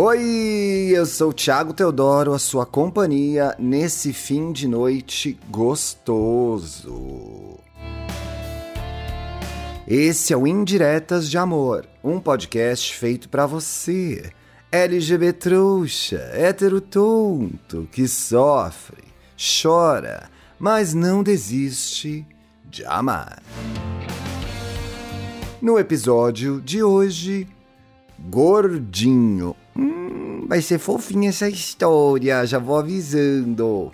Oi, eu sou o Thiago Teodoro, a sua companhia nesse fim de noite gostoso. Esse é o Indiretas de Amor, um podcast feito para você, LGBT trouxa, hétero tonto, que sofre, chora, mas não desiste de amar. No episódio de hoje, Gordinho. Hum, vai ser fofinha essa história, já vou avisando.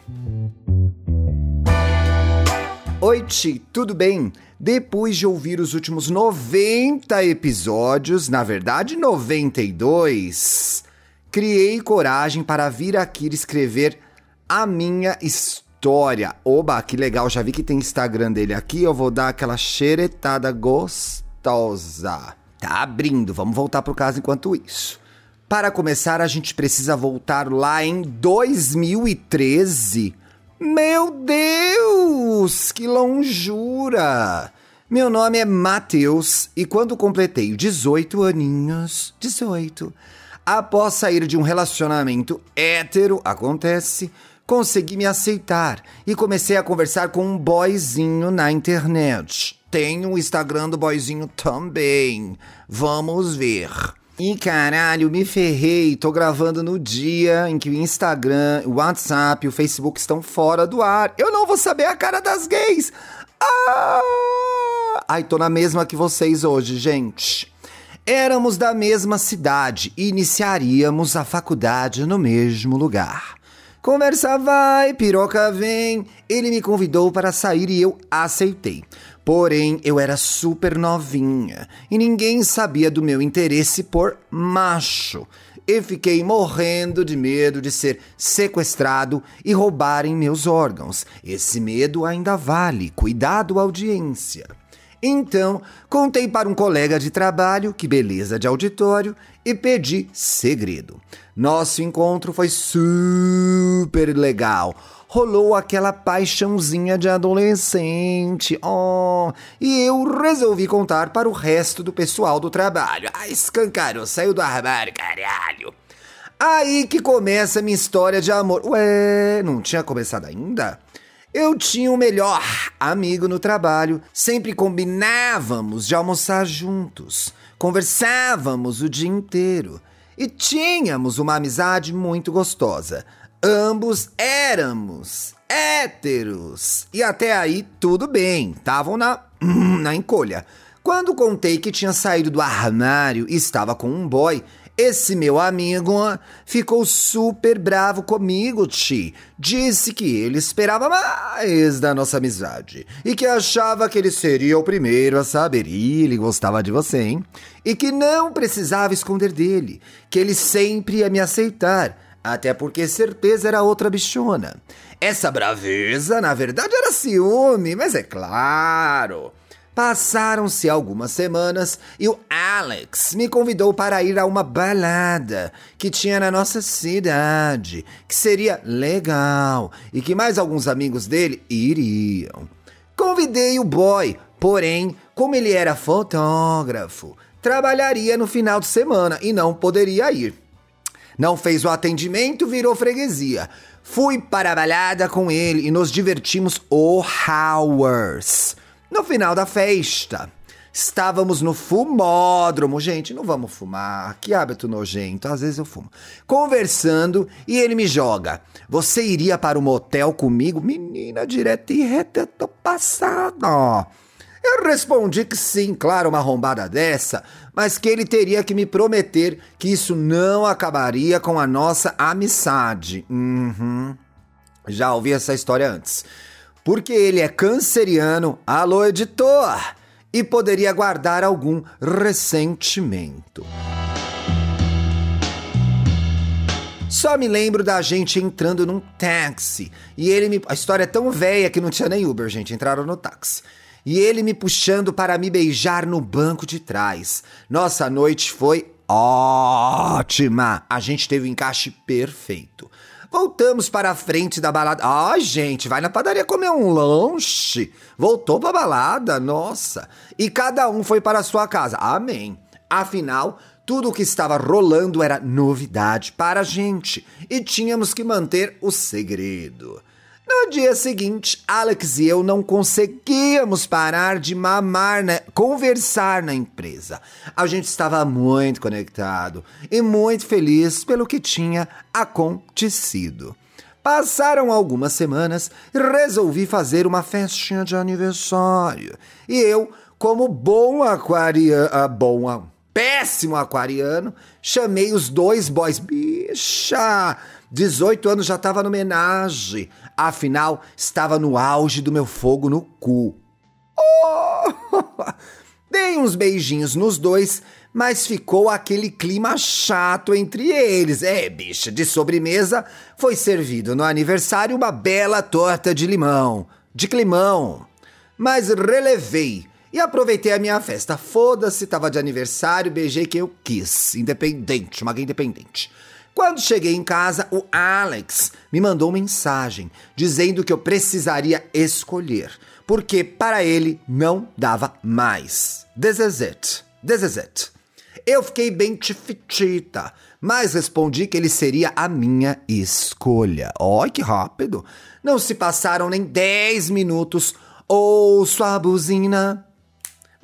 Oi, Ti, tudo bem? Depois de ouvir os últimos 90 episódios, na verdade 92, criei coragem para vir aqui escrever a minha história. Oba, que legal, já vi que tem Instagram dele aqui, eu vou dar aquela xeretada gostosa. Tá abrindo, vamos voltar pro caso enquanto isso. Para começar, a gente precisa voltar lá em 2013. Meu Deus, que longura! Meu nome é Matheus e quando completei 18 aninhos, 18, após sair de um relacionamento hétero, acontece, consegui me aceitar e comecei a conversar com um boyzinho na internet. Tem o Instagram do boyzinho também. Vamos ver. Ih, caralho, me ferrei. Tô gravando no dia em que o Instagram, o WhatsApp e o Facebook estão fora do ar. Eu não vou saber a cara das gays. Ah! Ai, tô na mesma que vocês hoje, gente. Éramos da mesma cidade e iniciaríamos a faculdade no mesmo lugar. Conversa vai, piroca vem. Ele me convidou para sair e eu aceitei. Porém, eu era super novinha e ninguém sabia do meu interesse por macho. E fiquei morrendo de medo de ser sequestrado e roubarem meus órgãos. Esse medo ainda vale. Cuidado, audiência. Então, contei para um colega de trabalho, que beleza de auditório, e pedi segredo. Nosso encontro foi super legal rolou aquela paixãozinha de adolescente. Oh, e eu resolvi contar para o resto do pessoal do trabalho. Ah, escancarou, saiu do armário, caralho. Aí que começa minha história de amor. Ué, não tinha começado ainda? Eu tinha o melhor amigo no trabalho, sempre combinávamos de almoçar juntos, conversávamos o dia inteiro e tínhamos uma amizade muito gostosa. Ambos éramos héteros. E até aí tudo bem, estavam na, na encolha. Quando contei que tinha saído do armário e estava com um boy, esse meu amigo ficou super bravo comigo, Ti. Disse que ele esperava mais da nossa amizade e que achava que ele seria o primeiro a saber. E ele gostava de você, hein? E que não precisava esconder dele, que ele sempre ia me aceitar até porque certeza era outra bichona. Essa braveza, na verdade, era ciúme, mas é claro. Passaram-se algumas semanas e o Alex me convidou para ir a uma balada que tinha na nossa cidade, que seria legal e que mais alguns amigos dele iriam. Convidei o boy, porém, como ele era fotógrafo, trabalharia no final de semana e não poderia ir. Não fez o atendimento, virou freguesia. Fui para a balada com ele e nos divertimos hours. No final da festa, estávamos no fumódromo. Gente, não vamos fumar. Que hábito nojento. Às vezes eu fumo. Conversando e ele me joga. Você iria para o motel comigo? Menina, direta e reta, tô passada. Eu respondi que sim, claro, uma arrombada dessa, mas que ele teria que me prometer que isso não acabaria com a nossa amizade. Uhum. Já ouvi essa história antes. Porque ele é canceriano, alô editor, e poderia guardar algum ressentimento. Só me lembro da gente entrando num táxi. E ele me. A história é tão velha que não tinha nem Uber, gente. Entraram no táxi e ele me puxando para me beijar no banco de trás. Nossa noite foi ótima. A gente teve o um encaixe perfeito. Voltamos para a frente da balada. Ah, gente, vai na padaria comer um lanche. Voltou para a balada, nossa. E cada um foi para a sua casa. Amém. Afinal, Tudo o que estava rolando era novidade para a gente e tínhamos que manter o segredo. No dia seguinte, Alex e eu não conseguíamos parar de mamar, né? conversar na empresa. A gente estava muito conectado e muito feliz pelo que tinha acontecido. Passaram algumas semanas e resolvi fazer uma festinha de aniversário. E eu, como bom aquariano, ah, bom, péssimo aquariano, chamei os dois boys. Bicha! 18 anos já estava no homenagem. Afinal, estava no auge do meu fogo no cu. Oh! Dei uns beijinhos nos dois, mas ficou aquele clima chato entre eles. É, bicha, de sobremesa foi servido no aniversário uma bela torta de limão. De climão. Mas relevei e aproveitei a minha festa. Foda-se, tava de aniversário, beijei quem eu quis. Independente, uma gay independente. Quando cheguei em casa, o Alex me mandou mensagem dizendo que eu precisaria escolher, porque para ele não dava mais. This is it. This is it. Eu fiquei bem tifitita, mas respondi que ele seria a minha escolha. Olha que rápido! Não se passaram nem 10 minutos. Ouço a buzina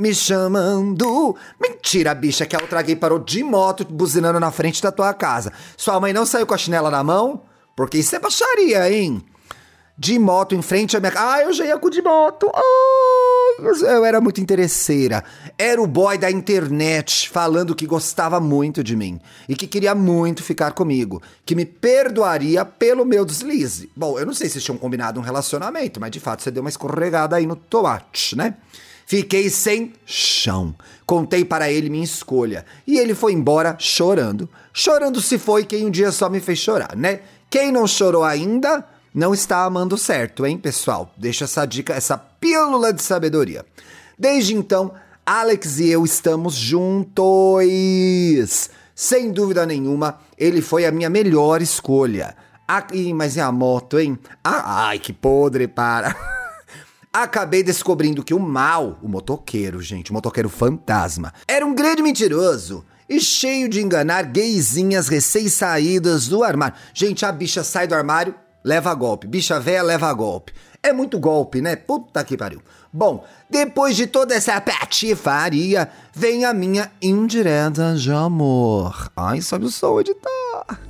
me chamando. Mentira, bicha, que a outra gay parou de moto buzinando na frente da tua casa. Sua mãe não saiu com a chinela na mão? Porque isso é baixaria, hein? De moto em frente à minha casa. Ah, eu já ia com de moto. Ai, eu era muito interesseira. Era o boy da internet falando que gostava muito de mim e que queria muito ficar comigo, que me perdoaria pelo meu deslize. Bom, eu não sei se tinham combinado um relacionamento, mas de fato você deu uma escorregada aí no tomate, né? Fiquei sem chão. Contei para ele minha escolha e ele foi embora chorando. Chorando se foi quem um dia só me fez chorar, né? Quem não chorou ainda não está amando certo, hein, pessoal? Deixa essa dica, essa pílula de sabedoria. Desde então, Alex e eu estamos juntos. Sem dúvida nenhuma, ele foi a minha melhor escolha. Ah, mas é a moto, hein? Ah, ai, que podre, para. Acabei descobrindo que o mal, o motoqueiro, gente, o motoqueiro fantasma, era um grande mentiroso e cheio de enganar gaysinhas recém-saídas do armário. Gente, a bicha sai do armário, leva golpe. Bicha véia leva golpe. É muito golpe, né? Puta que pariu. Bom, depois de toda essa patifaria, vem a minha indireta de amor. Ai, sobe o som, editar.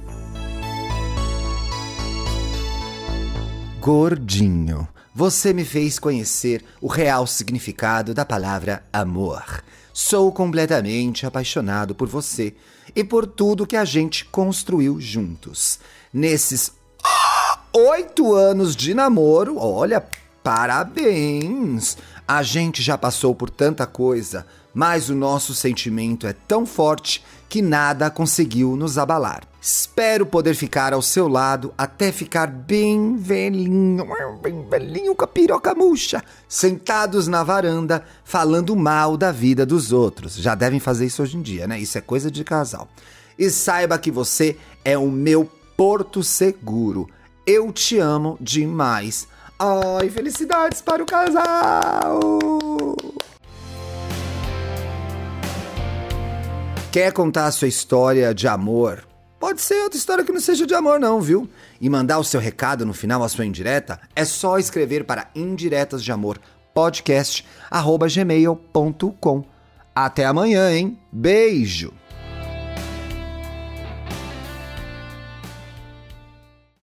Gordinho. Você me fez conhecer o real significado da palavra amor. Sou completamente apaixonado por você e por tudo que a gente construiu juntos. Nesses oito anos de namoro, olha, parabéns! A gente já passou por tanta coisa, mas o nosso sentimento é tão forte que nada conseguiu nos abalar. Espero poder ficar ao seu lado até ficar bem velhinho, bem velhinho com a piroca murcha, sentados na varanda, falando mal da vida dos outros. Já devem fazer isso hoje em dia, né? Isso é coisa de casal. E saiba que você é o meu porto seguro. Eu te amo demais. Ai, felicidades para o casal! Quer contar a sua história de amor? Pode ser outra história que não seja de amor, não, viu? E mandar o seu recado no final, a sua indireta, é só escrever para indiretas de amor podcast@gmail.com. Até amanhã, hein? Beijo!